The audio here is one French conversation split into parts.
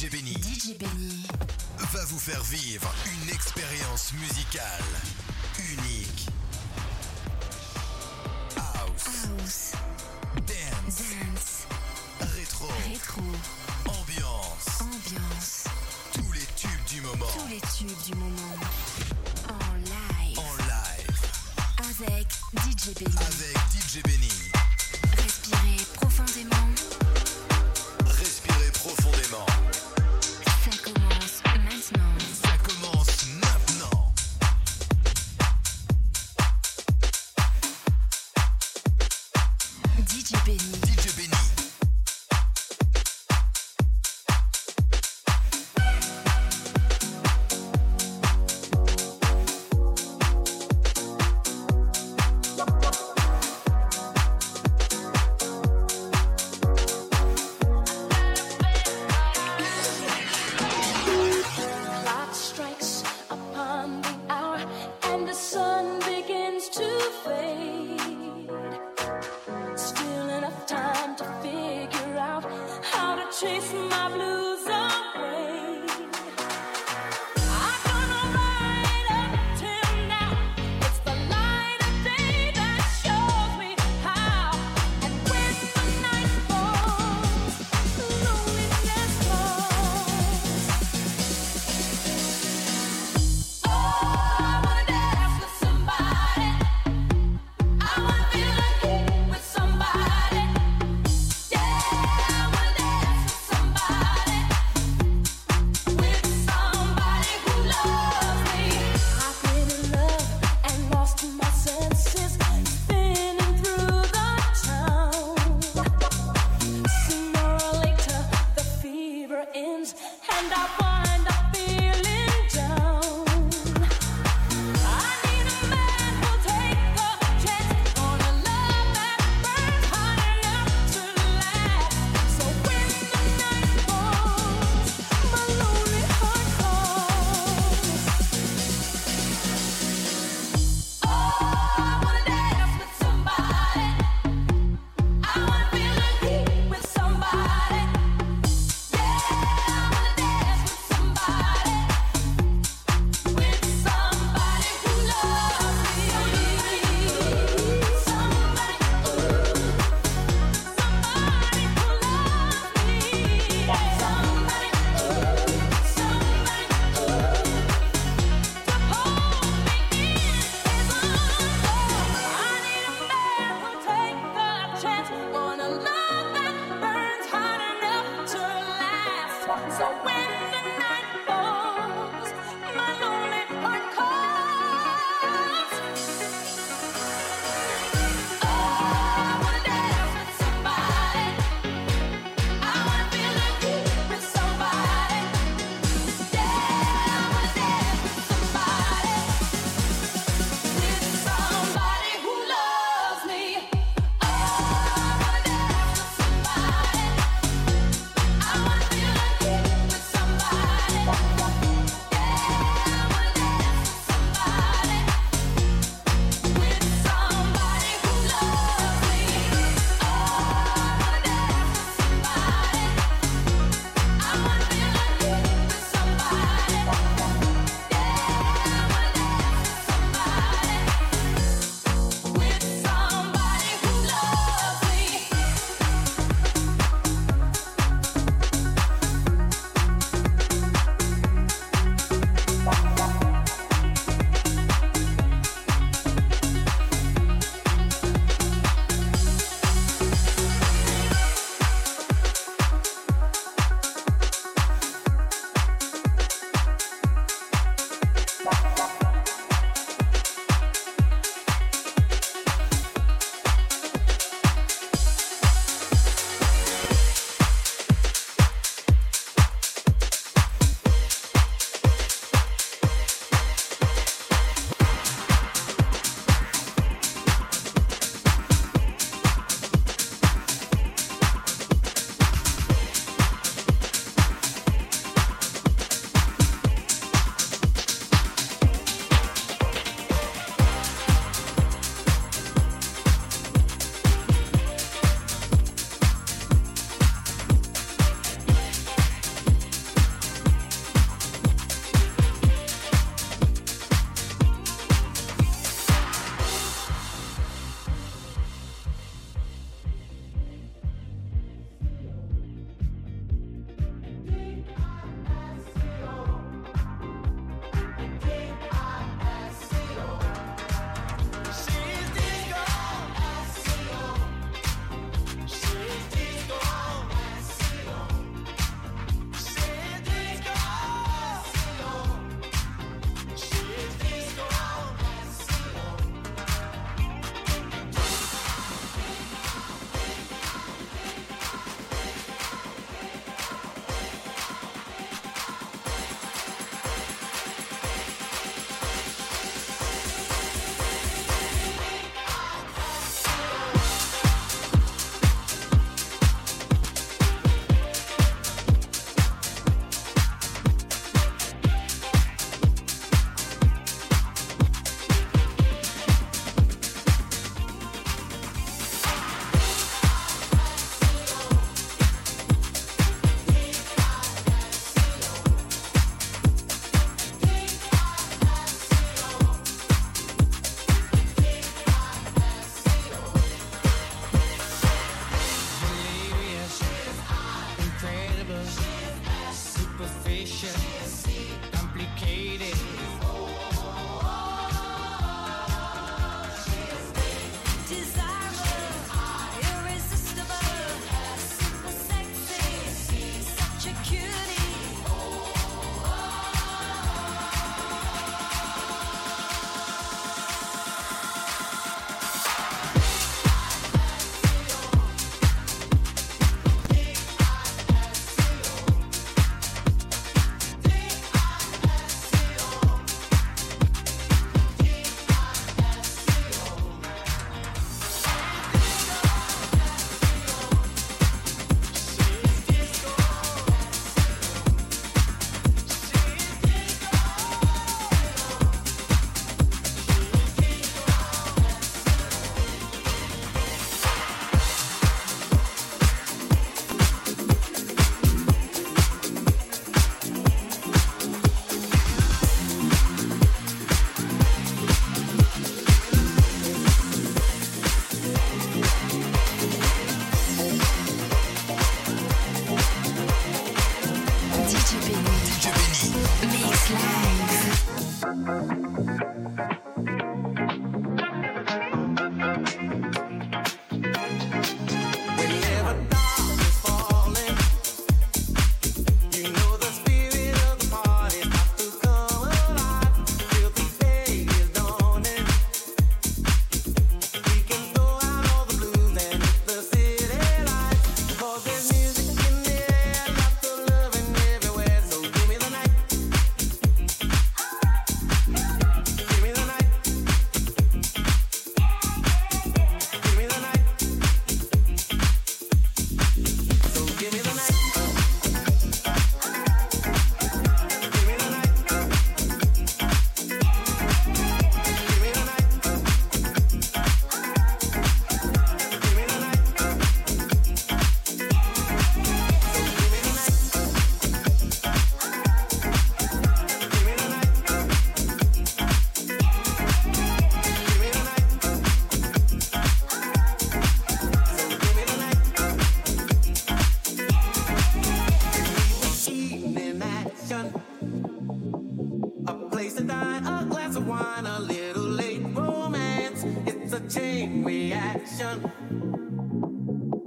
DJ Benny. DJ Va vous faire vivre une expérience musicale unique. House. House. Dance. Dance. Rétro. Rétro. Ambiance. Ambiance. Tous les tubes du moment. Tous les tubes du moment. En live. En live. Avec DJ Benny.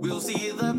We'll see the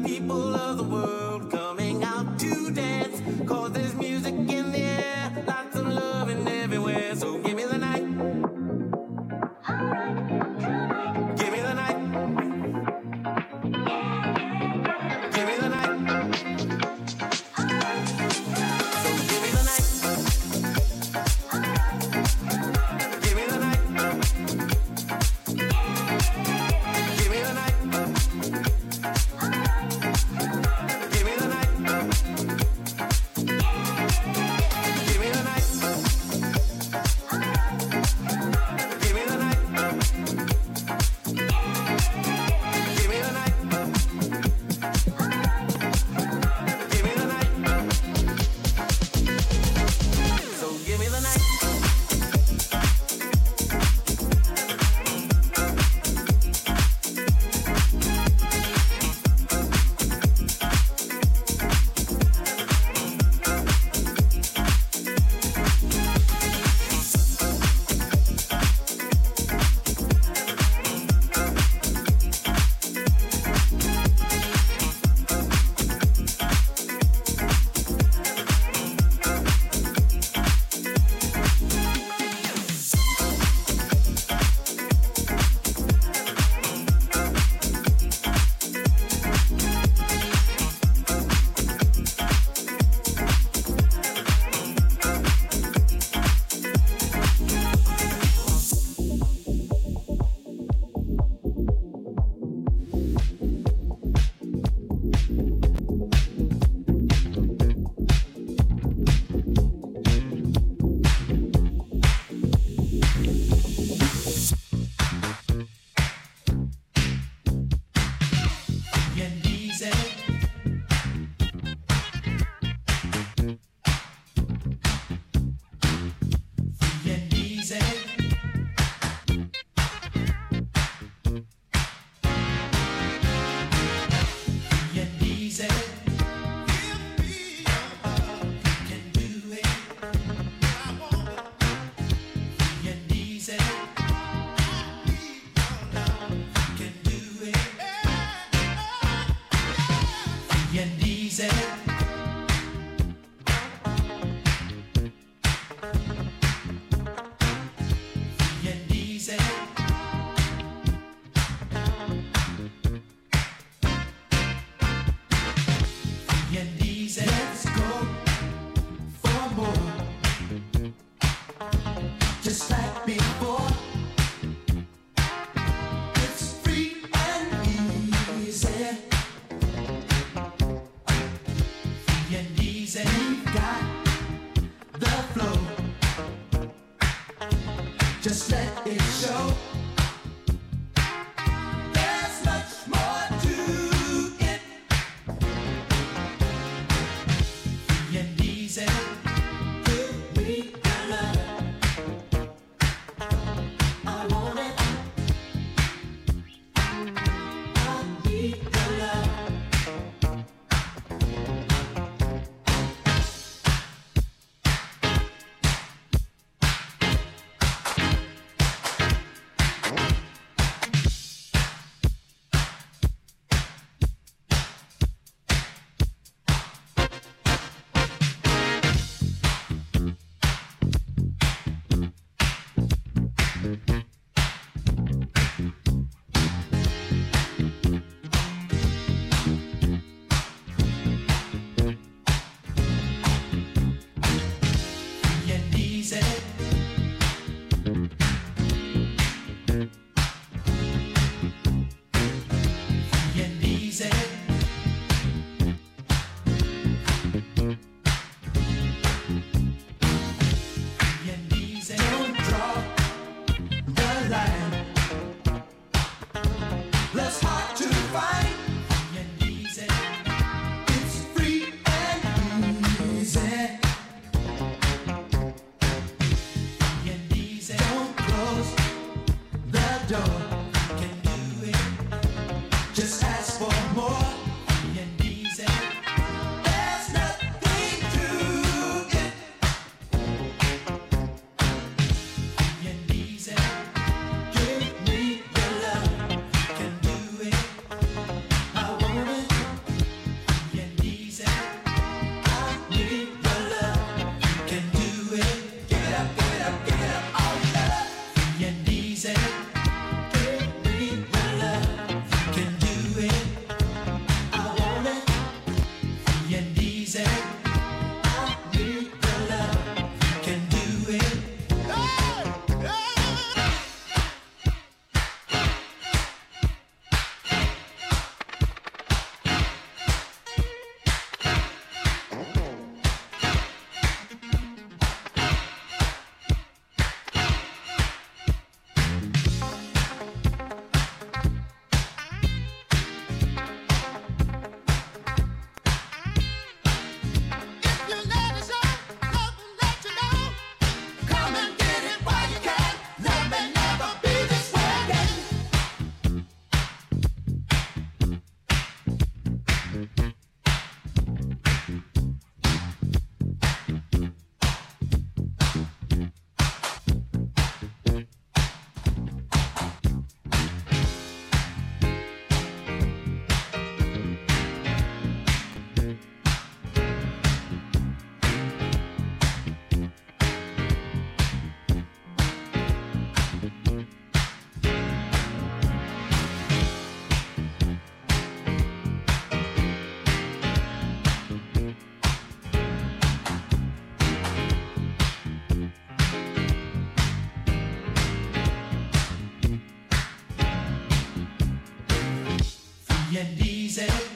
say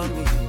on me.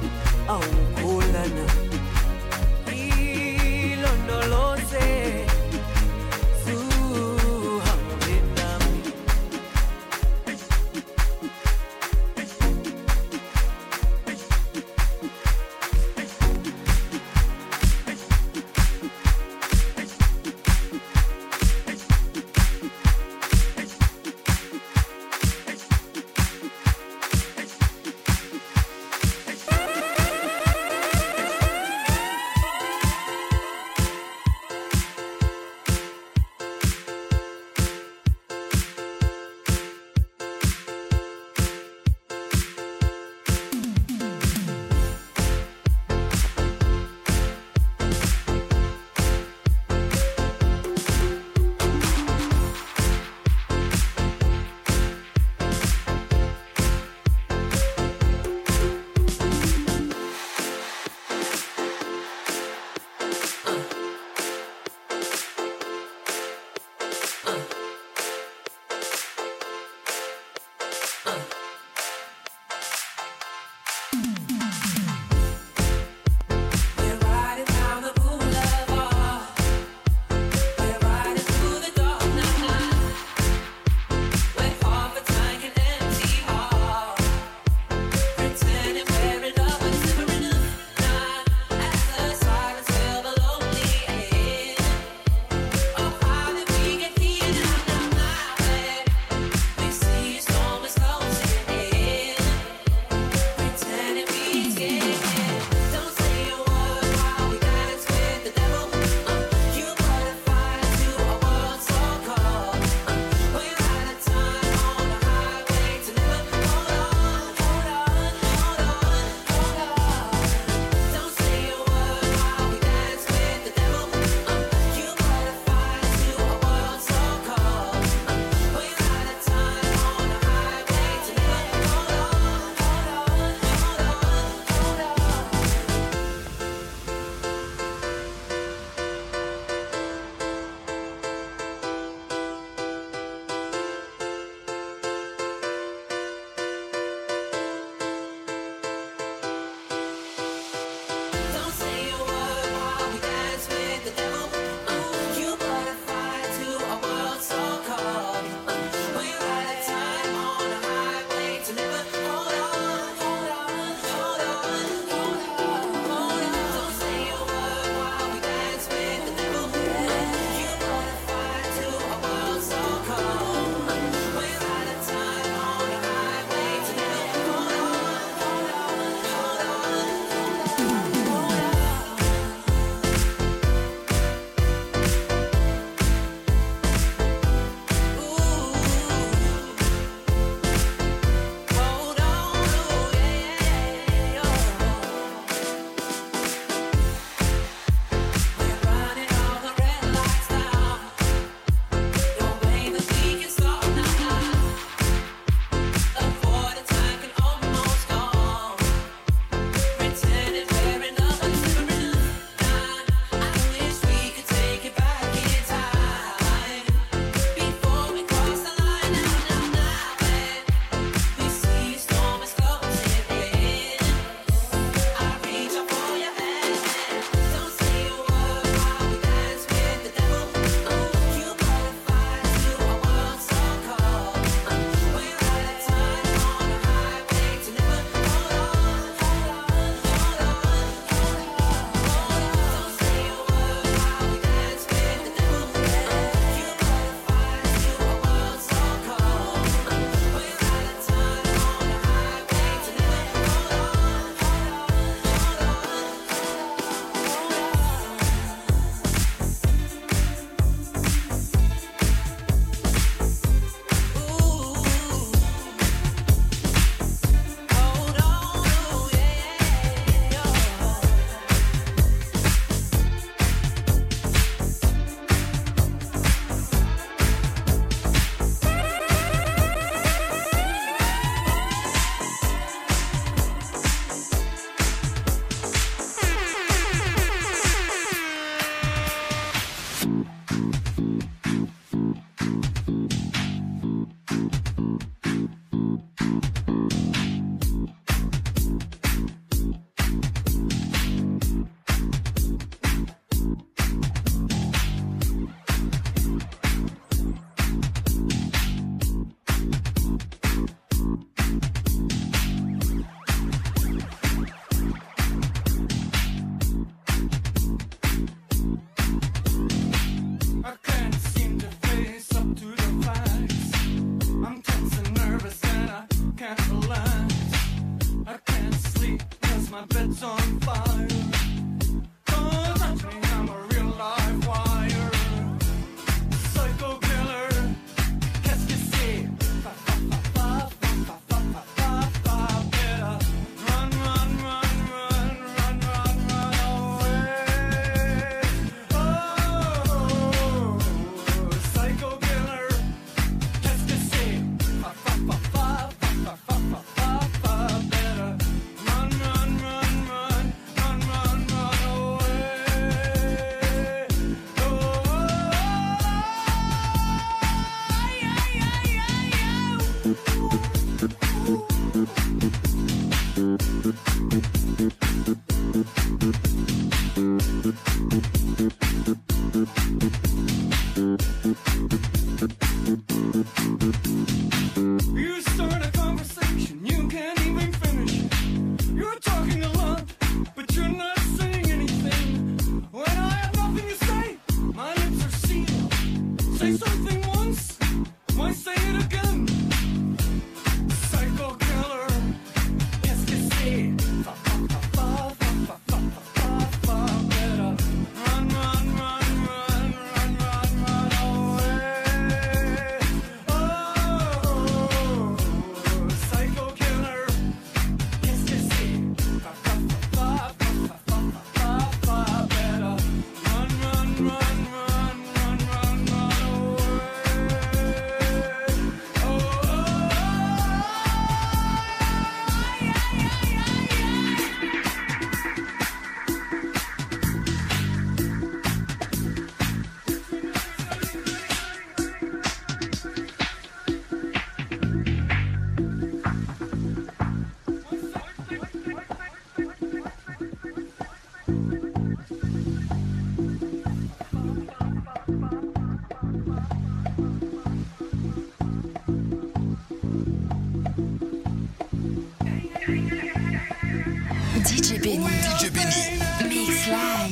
Drive.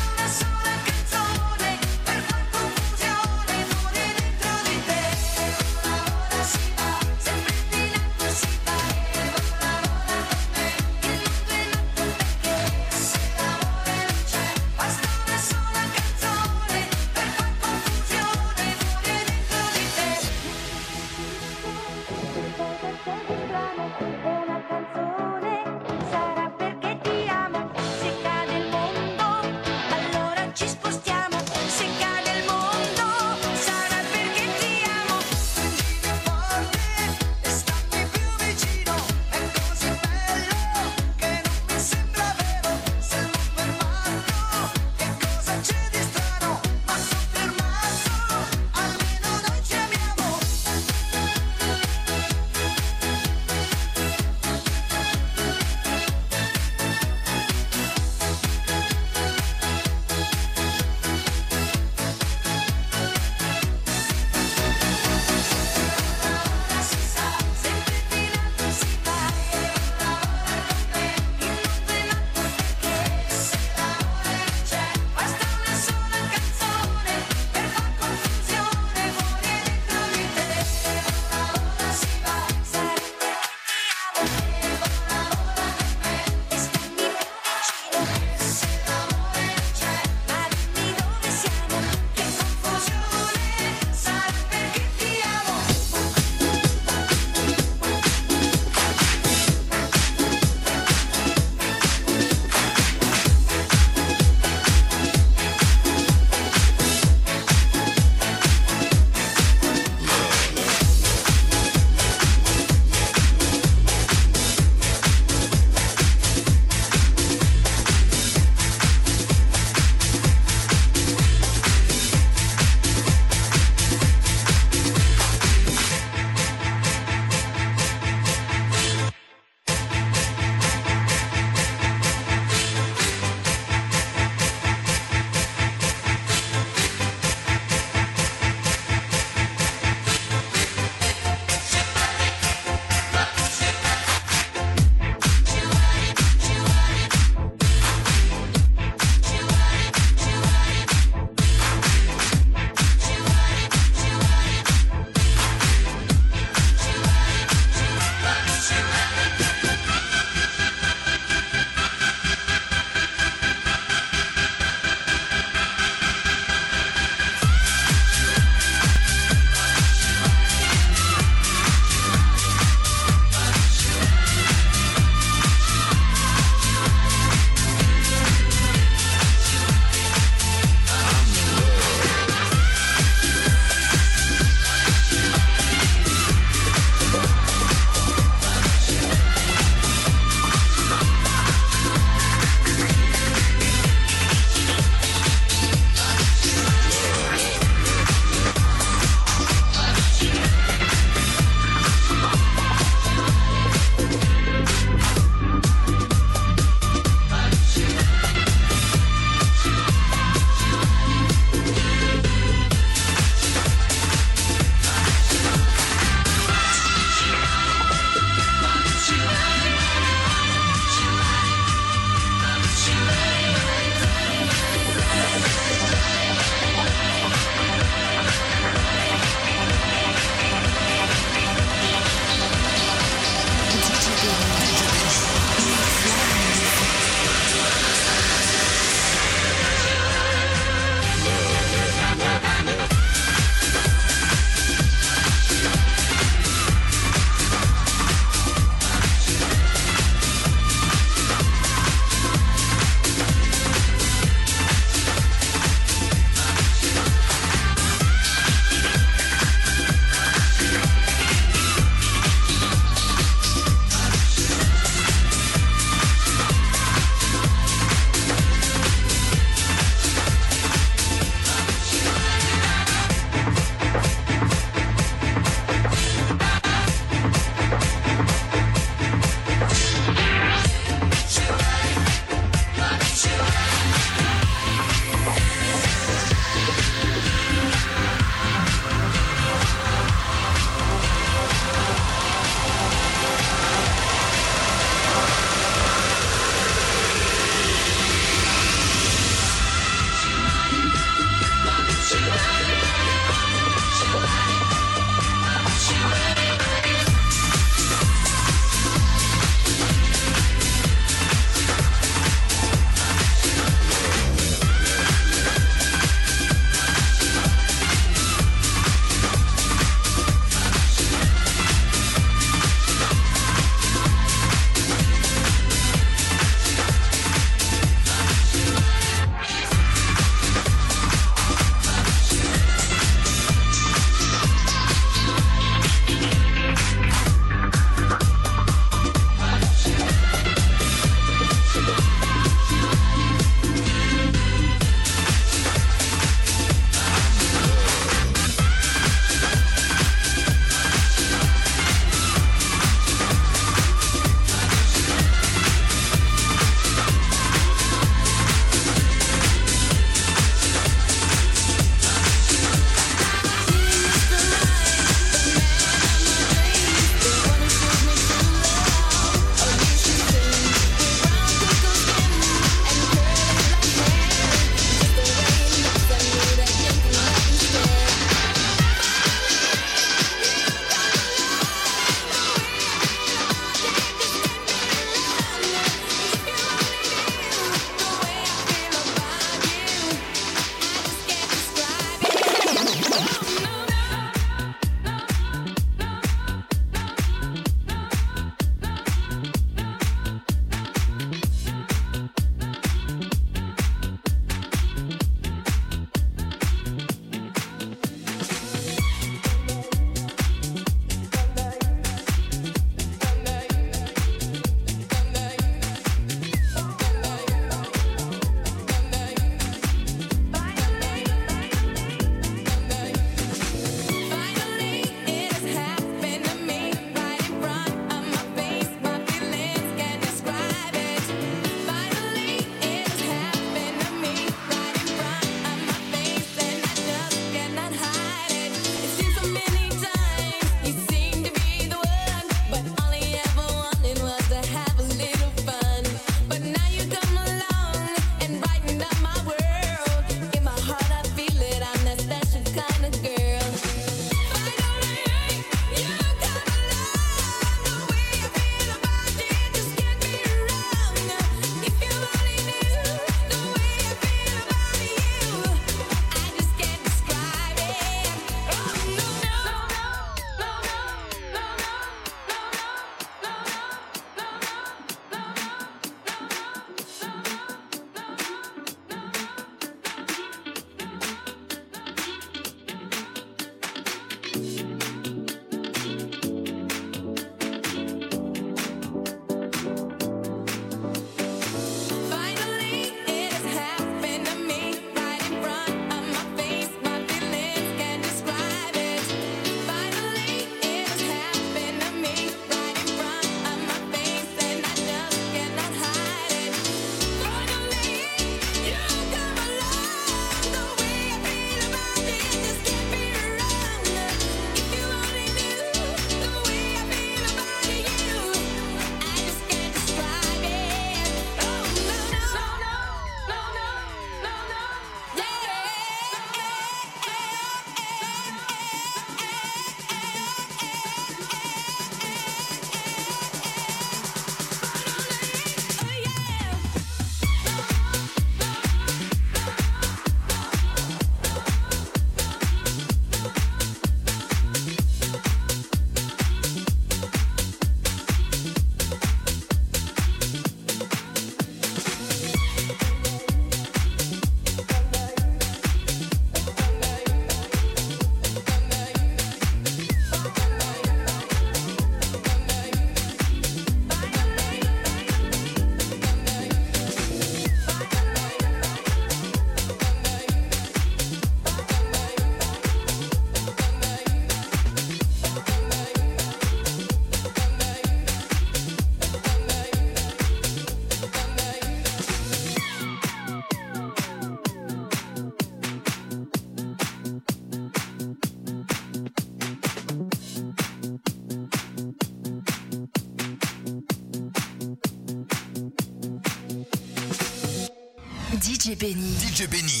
Benny. DJ Benny.